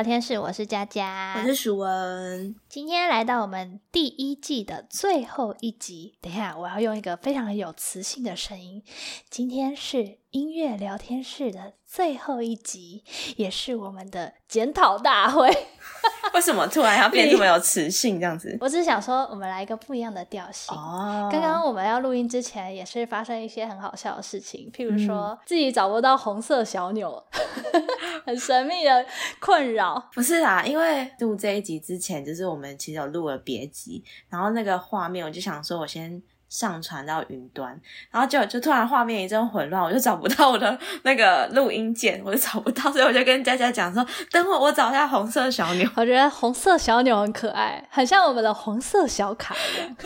聊天室，我是佳佳，我是舒文。今天来到我们第一季的最后一集，等一下我要用一个非常有磁性的声音。今天是音乐聊天室的最后一集，也是我们的检讨大会。为什么突然要变这么有磁性这样子？我只是想说，我们来一个不一样的调性。哦，刚刚我们要录音之前，也是发生一些很好笑的事情，譬如说自己找不到红色小钮，很神秘的困扰。不是啊，因为录这一集之前，就是我们其实有录了别集，然后那个画面，我就想说，我先。上传到云端，然后就就突然画面一阵混乱，我就找不到我的那个录音键，我就找不到，所以我就跟佳佳讲说，等会我找一下红色小鸟。我觉得红色小鸟很可爱，很像我们的红色小卡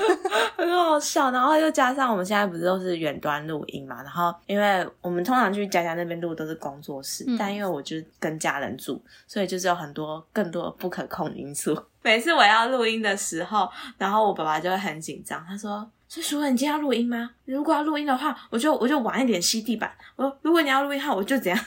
很好笑。然后又加上我们现在不是都是远端录音嘛，然后因为我们通常去佳佳那边录都是工作室，但因为我就跟家人住，所以就是有很多更多的不可控因素。每次我要录音的时候，然后我爸爸就会很紧张，他说。所以，说你今天要录音吗？如果要录音的话，我就我就晚一点吸地板。我说，如果你要录音的话，我就怎样？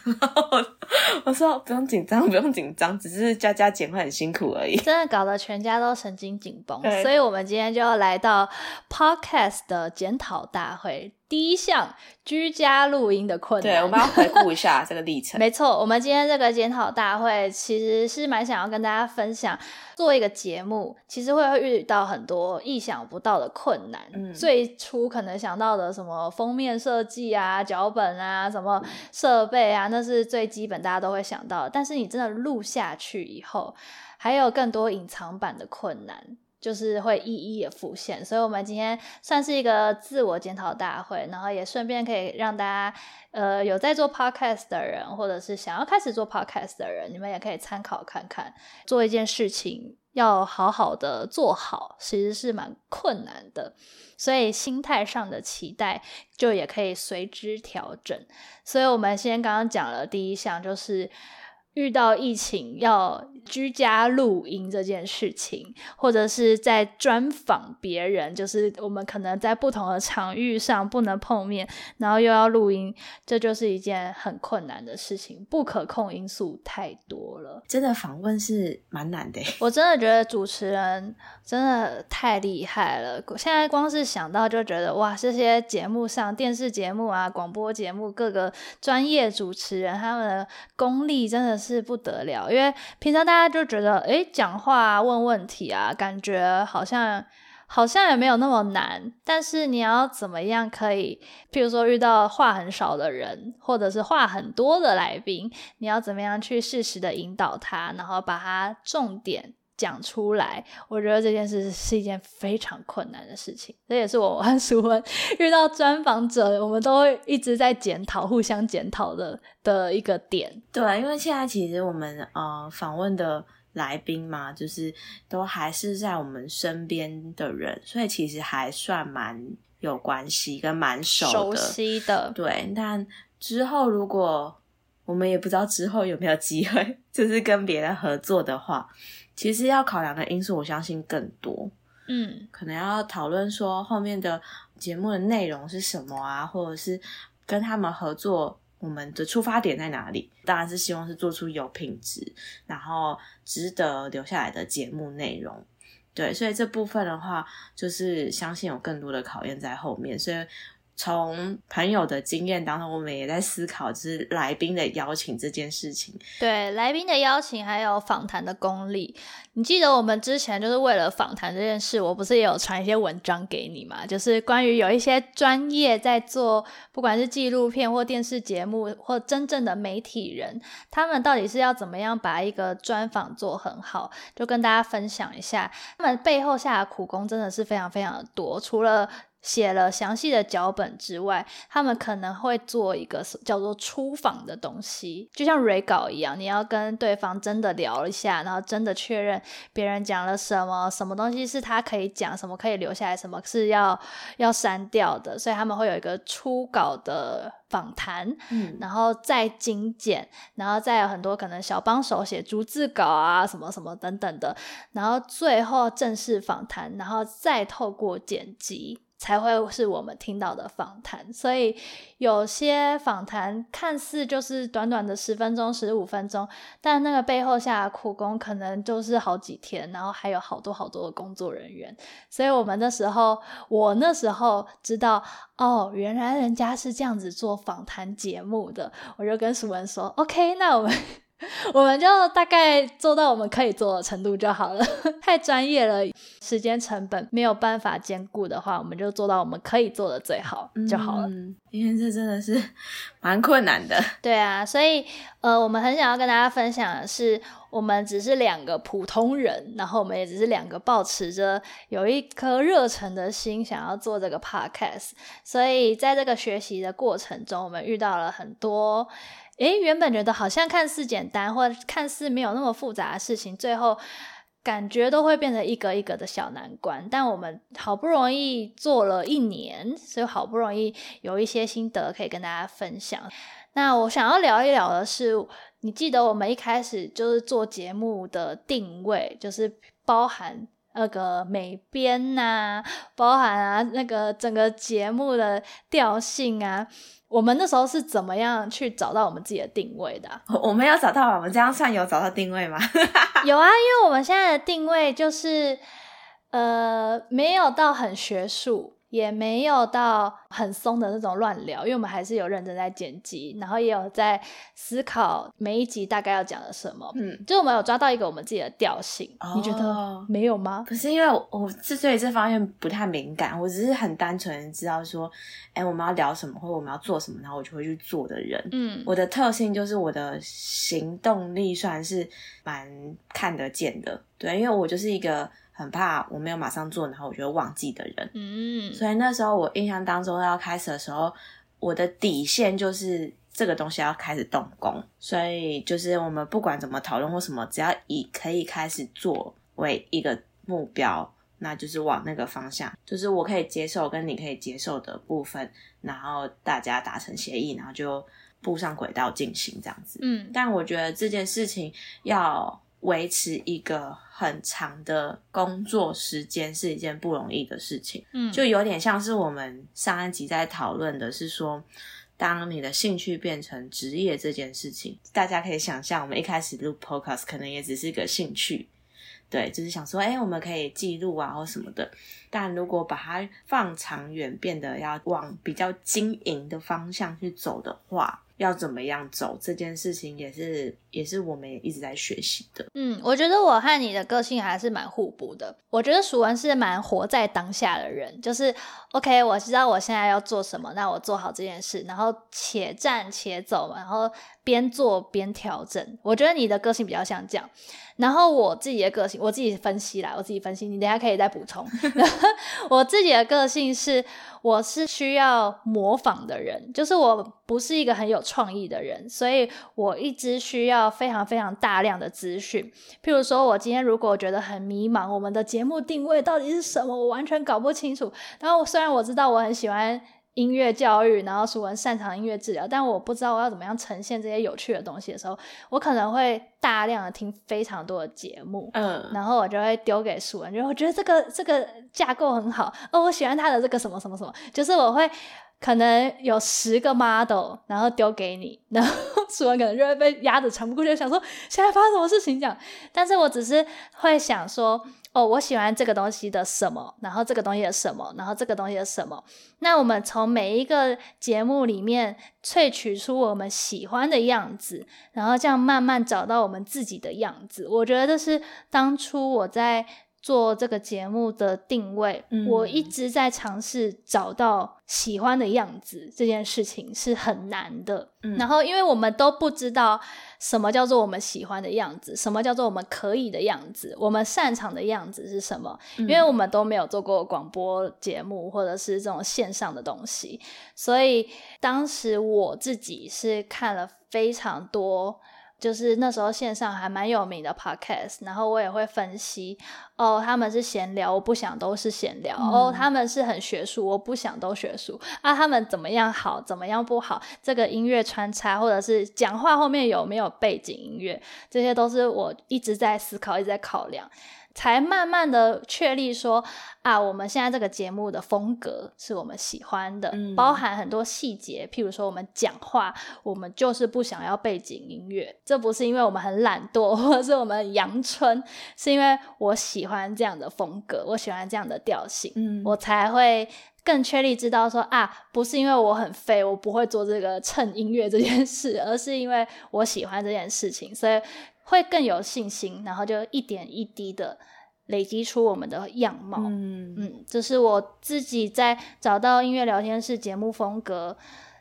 我说不用紧张，不用紧张，只是加加减会很辛苦而已。真的搞得全家都神经紧绷，所以我们今天就要来到 podcast 的检讨大会。第一项，居家录音的困难。对，我们要回顾一下这个历程。没错，我们今天这个检讨大会其实是蛮想要跟大家分享，做一个节目，其实会遇到很多意想不到的困难。嗯，最初可能想到到的什么封面设计啊、脚本啊、什么设备啊，那是最基本大家都会想到。但是你真的录下去以后，还有更多隐藏版的困难。就是会一一的浮现，所以我们今天算是一个自我检讨大会，然后也顺便可以让大家，呃，有在做 podcast 的人，或者是想要开始做 podcast 的人，你们也可以参考看看，做一件事情要好好的做好，其实是蛮困难的，所以心态上的期待就也可以随之调整。所以我们先刚刚讲了第一项，就是遇到疫情要。居家录音这件事情，或者是在专访别人，就是我们可能在不同的场域上不能碰面，然后又要录音，这就是一件很困难的事情，不可控因素太多了。真的访问是蛮难的，我真的觉得主持人真的太厉害了。现在光是想到就觉得哇，这些节目上电视节目啊、广播节目，各个专业主持人他们的功力真的是是不得了，因为平常大家。就觉得，诶，讲话问问题啊，感觉好像好像也没有那么难。但是你要怎么样可以，譬如说遇到话很少的人，或者是话很多的来宾，你要怎么样去适时的引导他，然后把他重点。讲出来，我觉得这件事是一件非常困难的事情。这也是我和淑文 遇到专访者，我们都会一直在检讨、互相检讨的的一个点。对，因为现在其实我们呃访问的来宾嘛，就是都还是在我们身边的人，所以其实还算蛮有关系跟蛮熟悉的。对，但之后如果我们也不知道之后有没有机会，就是跟别人合作的话。其实要考量的因素，我相信更多。嗯，可能要讨论说后面的节目的内容是什么啊，或者是跟他们合作，我们的出发点在哪里？当然是希望是做出有品质，然后值得留下来的节目内容。对，所以这部分的话，就是相信有更多的考验在后面。所以。从朋友的经验当中，我们也在思考，就是来宾的邀请这件事情。对，来宾的邀请还有访谈的功力。你记得我们之前就是为了访谈这件事，我不是也有传一些文章给你嘛？就是关于有一些专业在做，不管是纪录片或电视节目，或真正的媒体人，他们到底是要怎么样把一个专访做很好？就跟大家分享一下，他们背后下的苦功真的是非常非常的多，除了。写了详细的脚本之外，他们可能会做一个叫做出访的东西，就像蕊稿一样，你要跟对方真的聊一下，然后真的确认别人讲了什么，什么东西是他可以讲，什么可以留下来，什么是要要删掉的，所以他们会有一个初稿的访谈，嗯，然后再精简，然后再有很多可能小帮手写逐字稿啊，什么什么等等的，然后最后正式访谈，然后再透过剪辑。才会是我们听到的访谈，所以有些访谈看似就是短短的十分钟、十五分钟，但那个背后下的苦功可能就是好几天，然后还有好多好多的工作人员。所以我们那时候，我那时候知道，哦，原来人家是这样子做访谈节目的，我就跟淑文说：“OK，那我们。” 我们就大概做到我们可以做的程度就好了，太专业了，时间成本没有办法兼顾的话，我们就做到我们可以做的最好就好了。嗯因为这真的是蛮困难的。对啊，所以呃，我们很想要跟大家分享的是，我们只是两个普通人，然后我们也只是两个保持着有一颗热忱的心，想要做这个 podcast。所以在这个学习的过程中，我们遇到了很多。诶，原本觉得好像看似简单，或看似没有那么复杂的事情，最后感觉都会变成一个一个的小难关。但我们好不容易做了一年，所以好不容易有一些心得可以跟大家分享。那我想要聊一聊的是，你记得我们一开始就是做节目的定位，就是包含那个美编呐，包含啊那个整个节目的调性啊。我们那时候是怎么样去找到我们自己的定位的？我们有找到，我们这样算有找到定位吗？有啊，因为我们现在的定位就是，呃，没有到很学术。也没有到很松的那种乱聊，因为我们还是有认真在剪辑，然后也有在思考每一集大概要讲的什么。嗯，就我们有抓到一个我们自己的调性。你觉得没有吗？不是，因为我之所以这方面不太敏感，我只是很单纯知道说，哎，我们要聊什么或者我们要做什么，然后我就会去做的人。嗯，我的特性就是我的行动力算是蛮看得见的。对，因为我就是一个。很怕我没有马上做，然后我就忘记的人。嗯，所以那时候我印象当中要开始的时候，我的底线就是这个东西要开始动工。所以就是我们不管怎么讨论或什么，只要以可以开始做为一个目标，那就是往那个方向，就是我可以接受跟你可以接受的部分，然后大家达成协议，然后就步上轨道进行这样子。嗯，但我觉得这件事情要。维持一个很长的工作时间是一件不容易的事情，嗯，就有点像是我们上一集在讨论的是说，当你的兴趣变成职业这件事情，大家可以想象，我们一开始录 podcast 可能也只是个兴趣，对，就是想说，哎，我们可以记录啊或什么的，但如果把它放长远，变得要往比较经营的方向去走的话。要怎么样走这件事情，也是也是我们也一直在学习的。嗯，我觉得我和你的个性还是蛮互补的。我觉得蜀文是蛮活在当下的人，就是 OK，我知道我现在要做什么，那我做好这件事，然后且战且走，然后边做边调整。我觉得你的个性比较像这样。然后我自己的个性，我自己分析啦，我自己分析，你等下可以再补充。我自己的个性是，我是需要模仿的人，就是我不是一个很有创意的人，所以我一直需要非常非常大量的资讯。譬如说，我今天如果觉得很迷茫，我们的节目定位到底是什么，我完全搞不清楚。然后虽然我知道我很喜欢。音乐教育，然后舒文擅长音乐治疗，但我不知道我要怎么样呈现这些有趣的东西的时候，我可能会大量的听非常多的节目，嗯，然后我就会丢给舒文，就我觉得这个这个架构很好，哦，我喜欢他的这个什么什么什么，就是我会可能有十个 model，然后丢给你，然后舒文可能就会被压着喘不过气，想说现在发生什么事情讲，但是我只是会想说。哦，我喜欢这个东西的什么，然后这个东西的什么，然后这个东西的什么。那我们从每一个节目里面萃取出我们喜欢的样子，然后这样慢慢找到我们自己的样子。我觉得这是当初我在做这个节目的定位，我一直在尝试找到喜欢的样子，这件事情是很难的。然后，因为我们都不知道。什么叫做我们喜欢的样子？什么叫做我们可以的样子？我们擅长的样子是什么？因为我们都没有做过广播节目，或者是这种线上的东西，所以当时我自己是看了非常多。就是那时候线上还蛮有名的 podcast，然后我也会分析哦，他们是闲聊，我不想都是闲聊。哦，他们是很学术，我不想都学术。啊，他们怎么样好，怎么样不好，这个音乐穿插或者是讲话后面有没有背景音乐，这些都是我一直在思考，一直在考量。才慢慢的确立说啊，我们现在这个节目的风格是我们喜欢的，包含很多细节，譬如说我们讲话，我们就是不想要背景音乐，这不是因为我们很懒惰，或者是我们阳春，是因为我喜欢这样的风格，我喜欢这样的调性，嗯，我才会更确立知道说啊，不是因为我很废，我不会做这个蹭音乐这件事，而是因为我喜欢这件事情，所以。会更有信心，然后就一点一滴的累积出我们的样貌。嗯嗯，这是我自己在找到音乐聊天室节目风格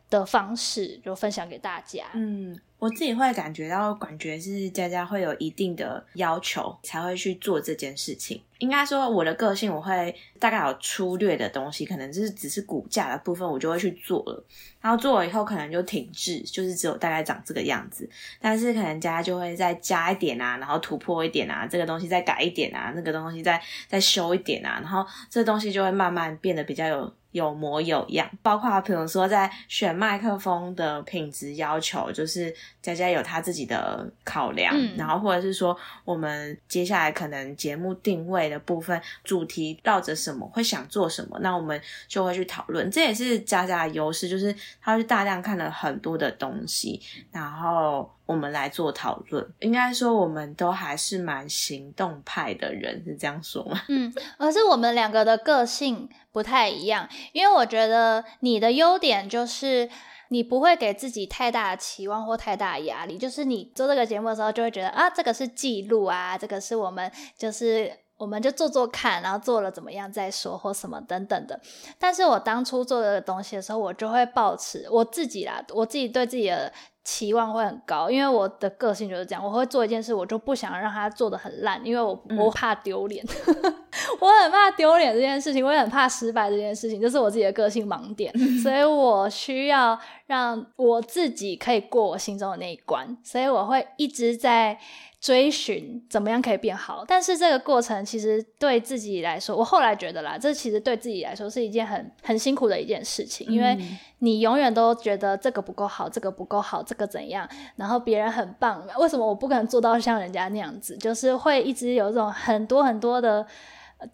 的方式，就分享给大家。嗯。我自己会感觉到，感觉是佳佳会有一定的要求才会去做这件事情。应该说，我的个性我会大概有粗略的东西，可能就是只是骨架的部分，我就会去做了。然后做了以后，可能就停滞，就是只有大概长这个样子。但是可能佳佳就会再加一点啊，然后突破一点啊，这个东西再改一点啊，那个东西再再修一点啊，然后这东西就会慢慢变得比较有。有模有样，包括比如说在选麦克风的品质要求，就是佳佳有他自己的考量，然后或者是说我们接下来可能节目定位的部分，主题绕着什么会想做什么，那我们就会去讨论。这也是佳佳的优势，就是他去大量看了很多的东西，然后。我们来做讨论，应该说我们都还是蛮行动派的人，是这样说吗？嗯，而是我们两个的个性不太一样，因为我觉得你的优点就是你不会给自己太大的期望或太大压力，就是你做这个节目的时候就会觉得啊，这个是记录啊，这个是我们就是我们就做做看，然后做了怎么样再说或什么等等的。但是我当初做这个东西的时候，我就会保持我自己啦，我自己对自己的。期望会很高，因为我的个性就是这样，我会做一件事，我就不想让它做的很烂，因为我我怕丢脸，我很怕丢脸这件事情，我也很怕失败这件事情，这是我自己的个性盲点，所以我需要让我自己可以过我心中的那一关，所以我会一直在。追寻怎么样可以变好，但是这个过程其实对自己来说，我后来觉得啦，这其实对自己来说是一件很很辛苦的一件事情，因为你永远都觉得这个不够好，这个不够好，这个怎样，然后别人很棒，为什么我不可能做到像人家那样子？就是会一直有这种很多很多的。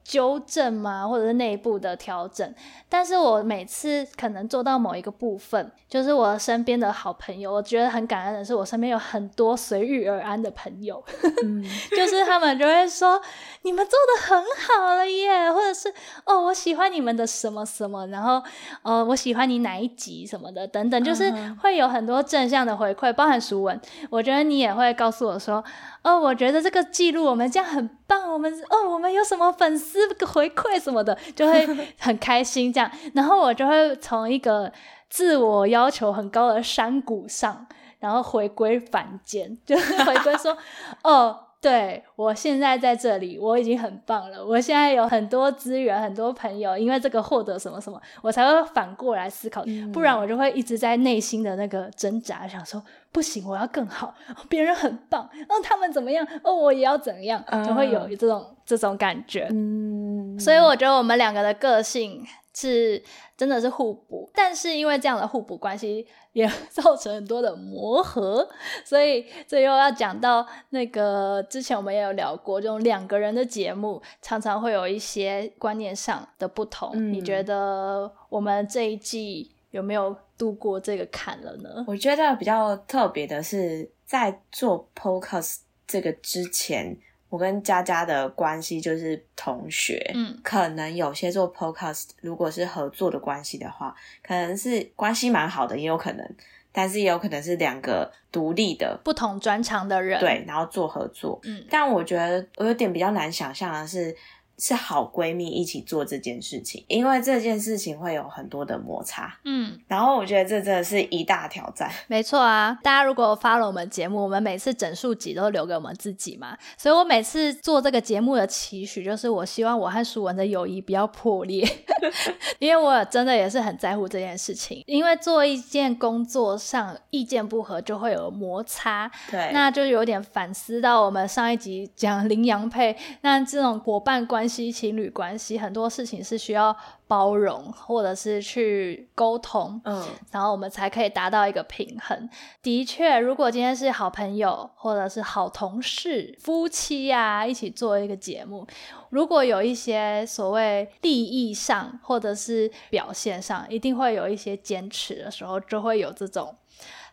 纠正嘛，或者是内部的调整，但是我每次可能做到某一个部分，就是我身边的好朋友，我觉得很感恩的是，我身边有很多随遇而安的朋友，就是他们就会说你们做的很好了耶，或者是哦我喜欢你们的什么什么，然后呃我喜欢你哪一集什么的等等，就是会有很多正向的回馈，包含熟文，我觉得你也会告诉我说。哦，我觉得这个记录我们这样很棒。我们哦，我们有什么粉丝回馈什么的，就会很开心这样。然后我就会从一个自我要求很高的山谷上，然后回归凡间，就是回归说，哦。对我现在在这里，我已经很棒了。我现在有很多资源，很多朋友，因为这个获得什么什么，我才会反过来思考。不然我就会一直在内心的那个挣扎，想说不行，我要更好。别人很棒，哦，他们怎么样？哦，我也要怎样？就会有这种这种感觉。嗯，所以我觉得我们两个的个性是真的是互补，但是因为这样的互补关系。也 造成很多的磨合，所以这又要讲到那个之前我们也有聊过，这种两个人的节目常常会有一些观念上的不同。你觉得我们这一季有没有度过这个坎了呢？我觉得比较特别的是，在做 podcast 这个之前。我跟佳佳的关系就是同学，嗯，可能有些做 podcast，如果是合作的关系的话，可能是关系蛮好的，也有可能，但是也有可能是两个独立的、不同专长的人，对，然后做合作，嗯，但我觉得我有点比较难想象的是。是好闺蜜一起做这件事情，因为这件事情会有很多的摩擦，嗯，然后我觉得这真的是一大挑战。没错啊，大家如果发了我们节目，我们每次整数集都留给我们自己嘛，所以我每次做这个节目的期许就是，我希望我和舒文的友谊不要破裂，因为我真的也是很在乎这件事情，因为做一件工作上意见不合就会有摩擦，对，那就有点反思到我们上一集讲羚羊配，那这种伙伴关。关系情侣关系很多事情是需要包容，或者是去沟通，嗯，然后我们才可以达到一个平衡。的确，如果今天是好朋友，或者是好同事、夫妻呀，一起做一个节目，如果有一些所谓利益上或者是表现上，一定会有一些坚持的时候，就会有这种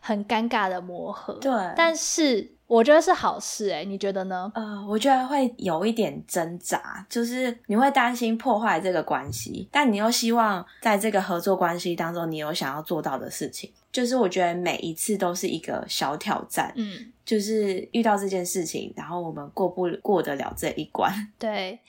很尴尬的磨合。对，但是。我觉得是好事哎，你觉得呢？呃，我觉得会有一点挣扎，就是你会担心破坏这个关系，但你又希望在这个合作关系当中，你有想要做到的事情。就是我觉得每一次都是一个小挑战，嗯，就是遇到这件事情，然后我们过不过得了这一关。对，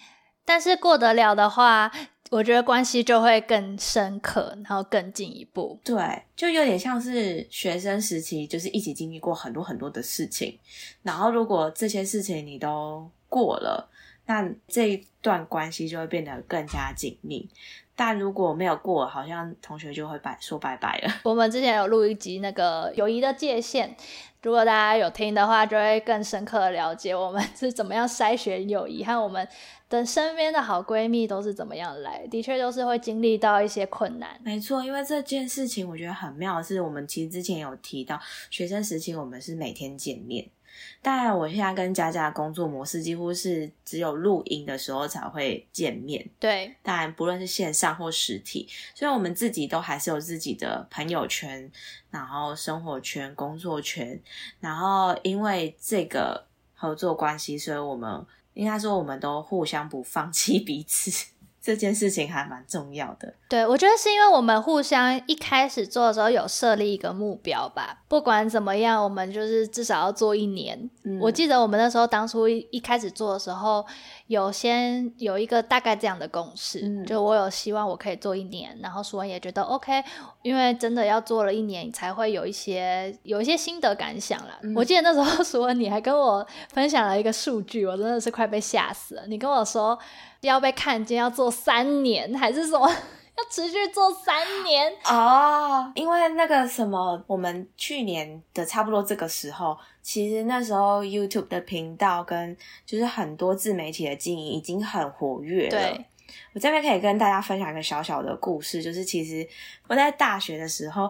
但是过得了的话。我觉得关系就会更深刻，然后更进一步。对，就有点像是学生时期，就是一起经历过很多很多的事情。然后，如果这些事情你都过了，那这一段关系就会变得更加紧密。但如果没有过，好像同学就会拜说拜拜了。我们之前有录一集那个友谊的界限，如果大家有听的话，就会更深刻的了解我们 是怎么样筛选友谊和我们。的身边的好闺蜜都是怎么样来？的确都是会经历到一些困难。没错，因为这件事情我觉得很妙的是，我们其实之前有提到，学生时期我们是每天见面。当然，我现在跟佳佳的工作模式几乎是只有录音的时候才会见面。对，当然不论是线上或实体，所以我们自己都还是有自己的朋友圈，然后生活圈、工作圈，然后因为这个合作关系，所以我们。应该说，我们都互相不放弃彼此。这件事情还蛮重要的。对，我觉得是因为我们互相一开始做的时候有设立一个目标吧。不管怎么样，我们就是至少要做一年。我记得我们那时候当初一开始做的时候，有先有一个大概这样的共识，就我有希望我可以做一年，然后舒文也觉得 OK，因为真的要做了一年，才会有一些有一些心得感想了。我记得那时候 苏文你还跟我分享了一个数据，我真的是快被吓死了。你跟我说。要被看见，要做三年还是什么？要持续做三年哦？因为那个什么，我们去年的差不多这个时候，其实那时候 YouTube 的频道跟就是很多自媒体的经营已经很活跃了。我这边可以跟大家分享一个小小的故事，就是其实我在大学的时候，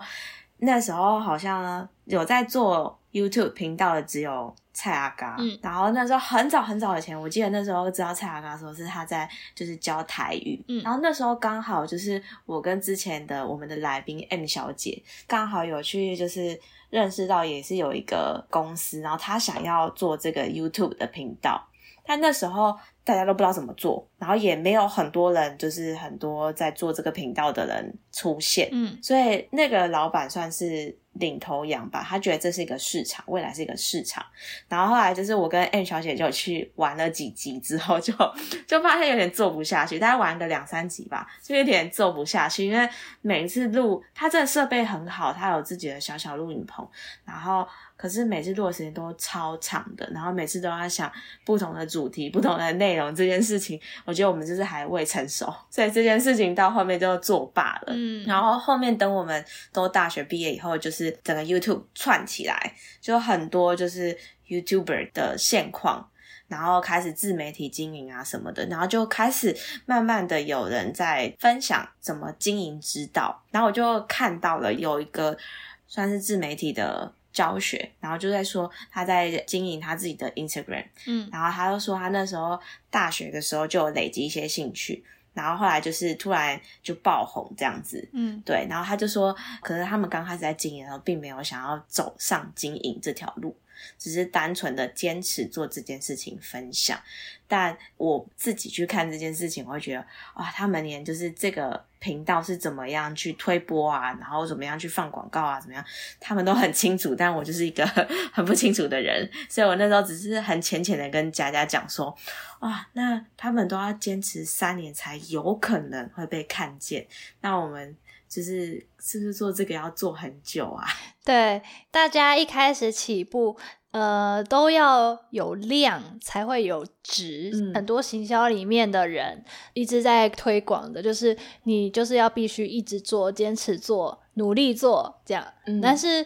那时候好像有在做 YouTube 频道的只有。蔡阿嘎，嗯然后那时候很早很早以前，我记得那时候知道蔡阿嘎的时候是他在就是教台语，嗯然后那时候刚好就是我跟之前的我们的来宾 M 小姐刚好有去就是认识到也是有一个公司，然后他想要做这个 YouTube 的频道，但那时候大家都不知道怎么做，然后也没有很多人就是很多在做这个频道的人出现，嗯，所以那个老板算是。领头羊吧，他觉得这是一个市场，未来是一个市场。然后后来就是我跟 N 小姐就去玩了几集之后，就 就发现有点做不下去。大概玩个两三集吧，就有点做不下去，因为每一次录，他这个设备很好，他有自己的小小录影棚，然后。可是每次录的时间都超长的，然后每次都要想不同的主题、不同的内容，这件事情，我觉得我们就是还未成熟，所以这件事情到后面就作罢了。嗯，然后后面等我们都大学毕业以后，就是整个 YouTube 串起来，就很多就是 YouTuber 的现况，然后开始自媒体经营啊什么的，然后就开始慢慢的有人在分享怎么经营之道，然后我就看到了有一个算是自媒体的。教学，然后就在说他在经营他自己的 Instagram，嗯，然后他就说他那时候大学的时候就有累积一些兴趣，然后后来就是突然就爆红这样子，嗯，对，然后他就说，可是他们刚开始在经营的时候，并没有想要走上经营这条路。只是单纯的坚持做这件事情分享，但我自己去看这件事情，我会觉得哇，他们连就是这个频道是怎么样去推播啊，然后怎么样去放广告啊，怎么样，他们都很清楚，但我就是一个 很不清楚的人，所以我那时候只是很浅浅的跟佳佳讲说，哇，那他们都要坚持三年才有可能会被看见，那我们。就是是不是做这个要做很久啊？对，大家一开始起步，呃，都要有量才会有值。很多行销里面的人一直在推广的，就是你就是要必须一直做，坚持做，努力做这样。但是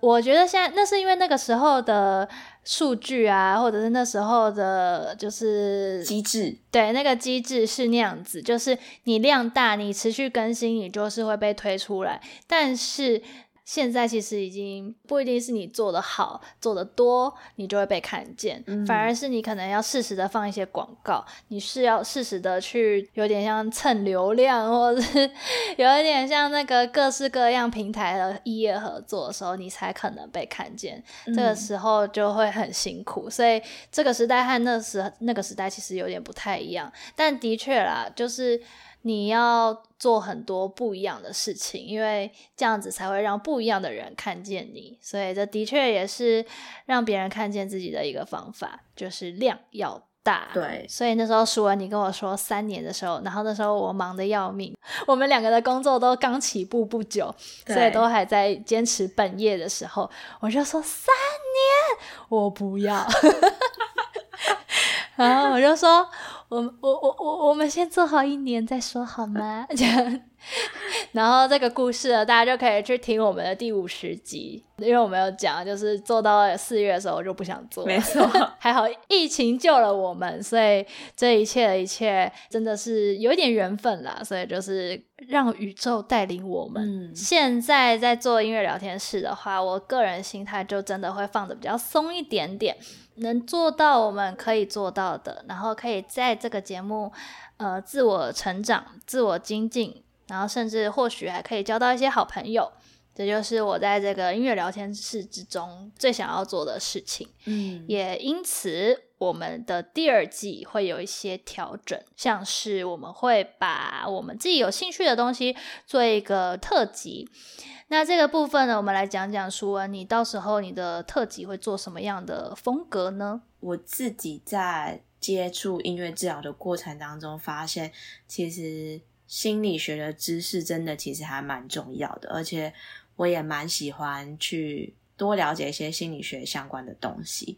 我觉得现在那是因为那个时候的数据啊，或者是那时候的，就是机制，对，那个机制是那样子，就是你量大，你持续更新，你就是会被推出来，但是。现在其实已经不一定是你做的好、做的多，你就会被看见，反而是你可能要适时的放一些广告，你是要适时的去有点像蹭流量，或者是 有一点像那个各式各样平台的异业合作的时候，你才可能被看见。这个时候就会很辛苦，所以这个时代和那时那个时代其实有点不太一样，但的确啦，就是。你要做很多不一样的事情，因为这样子才会让不一样的人看见你。所以这的确也是让别人看见自己的一个方法，就是量要大。对，所以那时候舒文你跟我说三年的时候，然后那时候我忙得要命，我们两个的工作都刚起步不久，所以都还在坚持本业的时候，我就说三年我不要，然后我就说。我我我我我们先做好一年再说好吗？这样，然后这个故事呢，大家就可以去听我们的第五十集，因为我们有讲，就是做到四月的时候我就不想做，没错，还好疫情救了我们，所以这一切的一切真的是有一点缘分啦，所以就是让宇宙带领我们。现在在做音乐聊天室的话，我个人心态就真的会放的比较松一点点。能做到我们可以做到的，然后可以在这个节目，呃，自我成长、自我精进，然后甚至或许还可以交到一些好朋友。这就是我在这个音乐聊天室之中最想要做的事情。嗯，也因此，我们的第二季会有一些调整，像是我们会把我们自己有兴趣的东西做一个特辑。那这个部分呢，我们来讲讲舒文，你到时候你的特辑会做什么样的风格呢？我自己在接触音乐治疗的过程当中，发现其实心理学的知识真的其实还蛮重要的，而且我也蛮喜欢去多了解一些心理学相关的东西。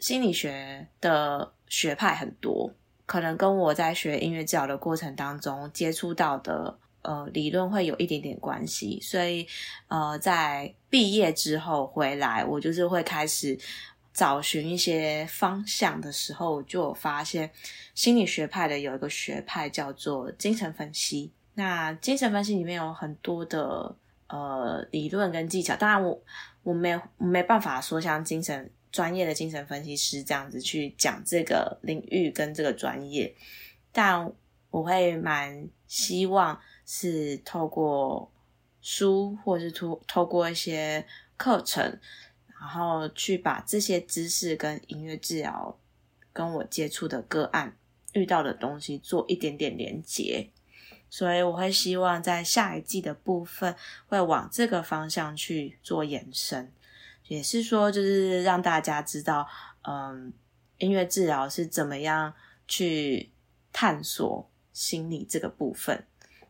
心理学的学派很多，可能跟我在学音乐治疗的过程当中接触到的。呃，理论会有一点点关系，所以呃，在毕业之后回来，我就是会开始找寻一些方向的时候，就有发现心理学派的有一个学派叫做精神分析。那精神分析里面有很多的呃理论跟技巧，当然我我没没办法说像精神专业的精神分析师这样子去讲这个领域跟这个专业，但我会蛮希望。是透过书，或是透透过一些课程，然后去把这些知识跟音乐治疗，跟我接触的个案遇到的东西做一点点连接。所以我会希望在下一季的部分会往这个方向去做延伸，也是说就是让大家知道，嗯，音乐治疗是怎么样去探索心理这个部分。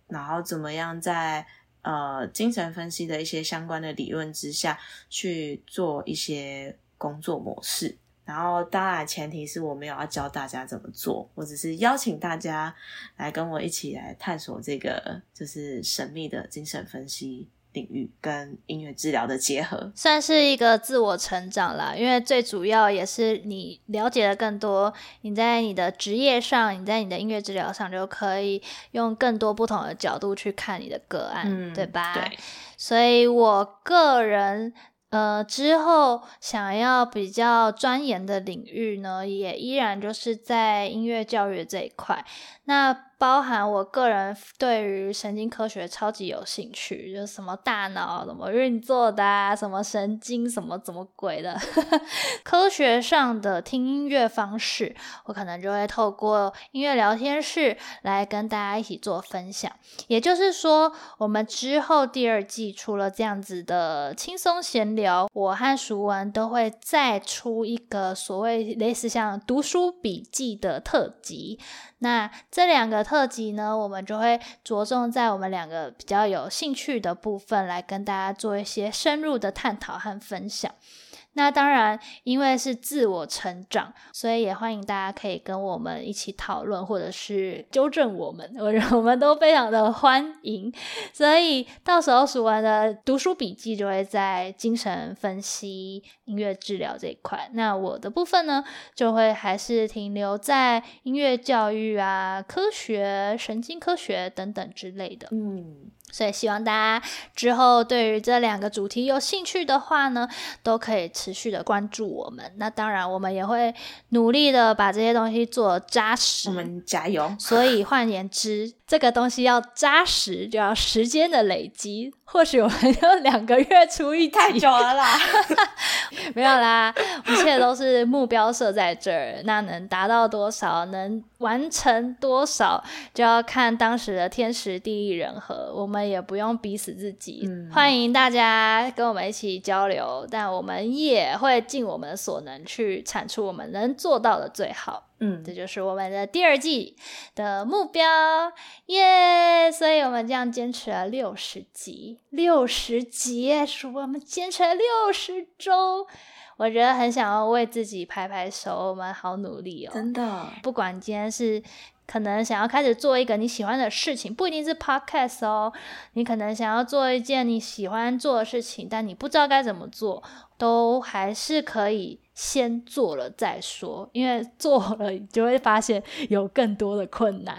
然后怎么样在呃精神分析的一些相关的理论之下去做一些工作模式？然后当然前提是我没有要教大家怎么做，我只是邀请大家来跟我一起来探索这个就是神秘的精神分析。领域跟音乐治疗的结合，算是一个自我成长啦。因为最主要也是你了解的更多，你在你的职业上，你在你的音乐治疗上，就可以用更多不同的角度去看你的个案，对吧？对。所以我个人，呃，之后想要比较钻研的领域呢，也依然就是在音乐教育这一块。那包含我个人对于神经科学超级有兴趣，就是什么大脑怎么运作的啊，什么神经什么怎么鬼的，科学上的听音乐方式，我可能就会透过音乐聊天室来跟大家一起做分享。也就是说，我们之后第二季除了这样子的轻松闲聊，我和熟文都会再出一个所谓类似像读书笔记的特辑。那这两个。特辑呢，我们就会着重在我们两个比较有兴趣的部分，来跟大家做一些深入的探讨和分享。那当然，因为是自我成长，所以也欢迎大家可以跟我们一起讨论，或者是纠正我们，我 我们都非常的欢迎。所以到时候数完的读书笔记就会在精神分析、音乐治疗这一块。那我的部分呢，就会还是停留在音乐教育啊、科学、神经科学等等之类的。嗯。所以希望大家之后对于这两个主题有兴趣的话呢，都可以持续的关注我们。那当然，我们也会努力的把这些东西做扎实。我们加油！所以换言之，这个东西要扎实，就要时间的累积。或许我们要两个月出一太久了啦，没有啦，一切都是目标设在这儿，那能达到多少，能完成多少，就要看当时的天时地利人和。我们也不用逼死自己，欢迎大家跟我们一起交流，但我们也会尽我们所能去产出我们能做到的最好。嗯，这就是我们的第二季的目标，耶！所以我们这样坚持了六十集，六十集，是我们坚持了六十周，我觉得很想要为自己拍拍手，我们好努力哦，真的。不管今天是可能想要开始做一个你喜欢的事情，不一定是 podcast 哦，你可能想要做一件你喜欢做的事情，但你不知道该怎么做，都还是可以。先做了再说，因为做了就会发现有更多的困难。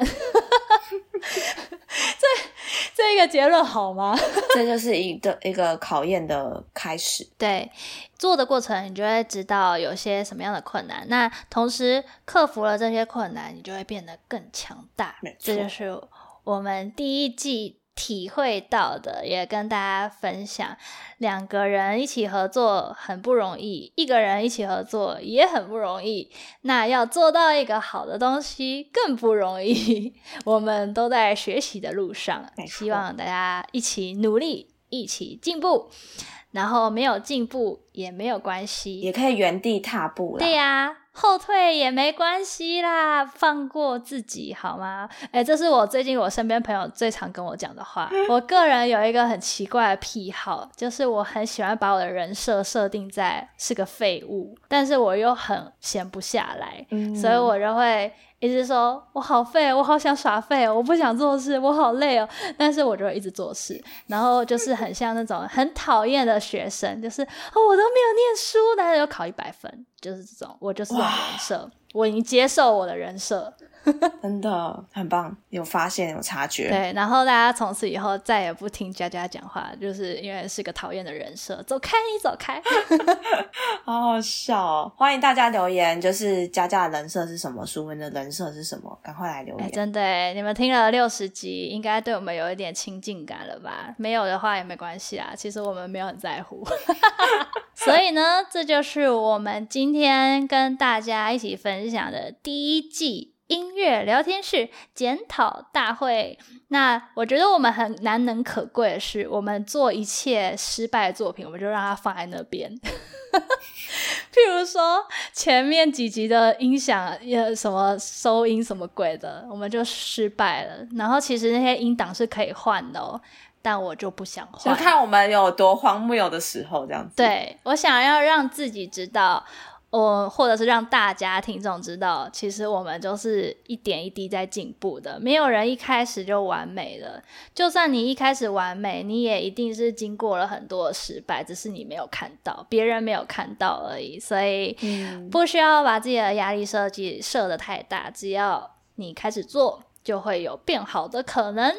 这 这一个结论好吗？这就是一个一个考验的开始。对，做的过程你就会知道有些什么样的困难。那同时克服了这些困难，你就会变得更强大。这就是我们第一季。体会到的也跟大家分享，两个人一起合作很不容易，一个人一起合作也很不容易。那要做到一个好的东西更不容易，我们都在学习的路上，希望大家一起努力，一起进步。然后没有进步也没有关系，也可以原地踏步。对呀。后退也没关系啦，放过自己好吗？哎，这是我最近我身边朋友最常跟我讲的话。我个人有一个很奇怪的癖好，就是我很喜欢把我的人设设定在是个废物，但是我又很闲不下来，所以我就会。一直说我好废，我好想耍废，我不想做事，我好累哦。但是我就会一直做事，然后就是很像那种很讨厌的学生，就是哦，我都没有念书，但是又考一百分，就是这种，我就是这种人设，我已经接受我的人设。真的很棒，有发现有察觉。对，然后大家从此以后再也不听佳佳讲话，就是因为是个讨厌的人设。走开，你走开，好好笑。欢迎大家留言，就是佳佳的人设是什么，淑文的人设是什么，赶快来留言。真的，你们听了六十集，应该对我们有一点亲近感了吧？没有的话也没关系啊，其实我们没有很在乎。所以呢，这就是我们今天跟大家一起分享的第一季。音乐聊天室检讨大会。那我觉得我们很难能可贵的是，我们做一切失败的作品，我们就让它放在那边。譬如说前面几集的音响，也什么收音什么鬼的，我们就失败了。然后其实那些音档是可以换的哦，但我就不想换。就看我们有多荒谬的时候，这样子。对我想要让自己知道。我或者是让大家听众知道，其实我们就是一点一滴在进步的，没有人一开始就完美了。就算你一开始完美，你也一定是经过了很多的失败，只是你没有看到，别人没有看到而已。所以不需要把自己的压力设计设的太大，只要你开始做。就会有变好的可能，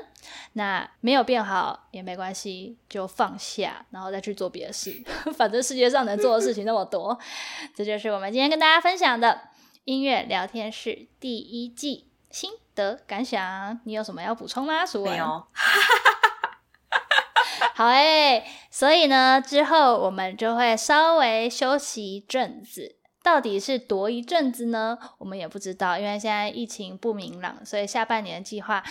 那没有变好也没关系，就放下，然后再去做别的事。反正世界上能做的事情那么多，这就是我们今天跟大家分享的音乐聊天室第一季心得感想。你有什么要补充吗？苏文？没有。好诶，所以呢，之后我们就会稍微休息一阵子。到底是多一阵子呢？我们也不知道，因为现在疫情不明朗，所以下半年计划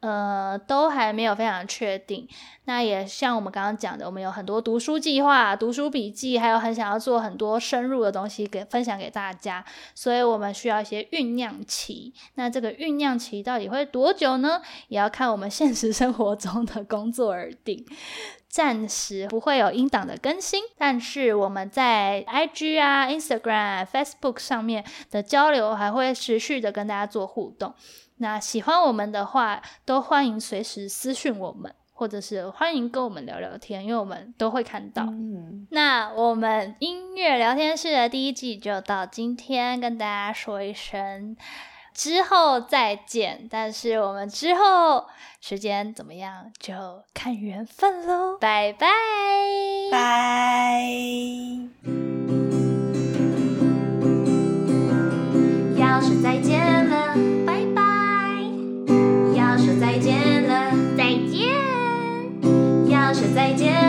呃，都还没有非常确定。那也像我们刚刚讲的，我们有很多读书计划、读书笔记，还有很想要做很多深入的东西给分享给大家，所以我们需要一些酝酿期。那这个酝酿期到底会多久呢？也要看我们现实生活中的工作而定。暂时不会有音档的更新，但是我们在 IG 啊、Instagram、Facebook 上面的交流还会持续的跟大家做互动。那喜欢我们的话，都欢迎随时私讯我们，或者是欢迎跟我们聊聊天，因为我们都会看到。那我们音乐聊天室的第一季就到今天，跟大家说一声。之后再见，但是我们之后时间怎么样就看缘分喽，拜拜拜。要是再见再见。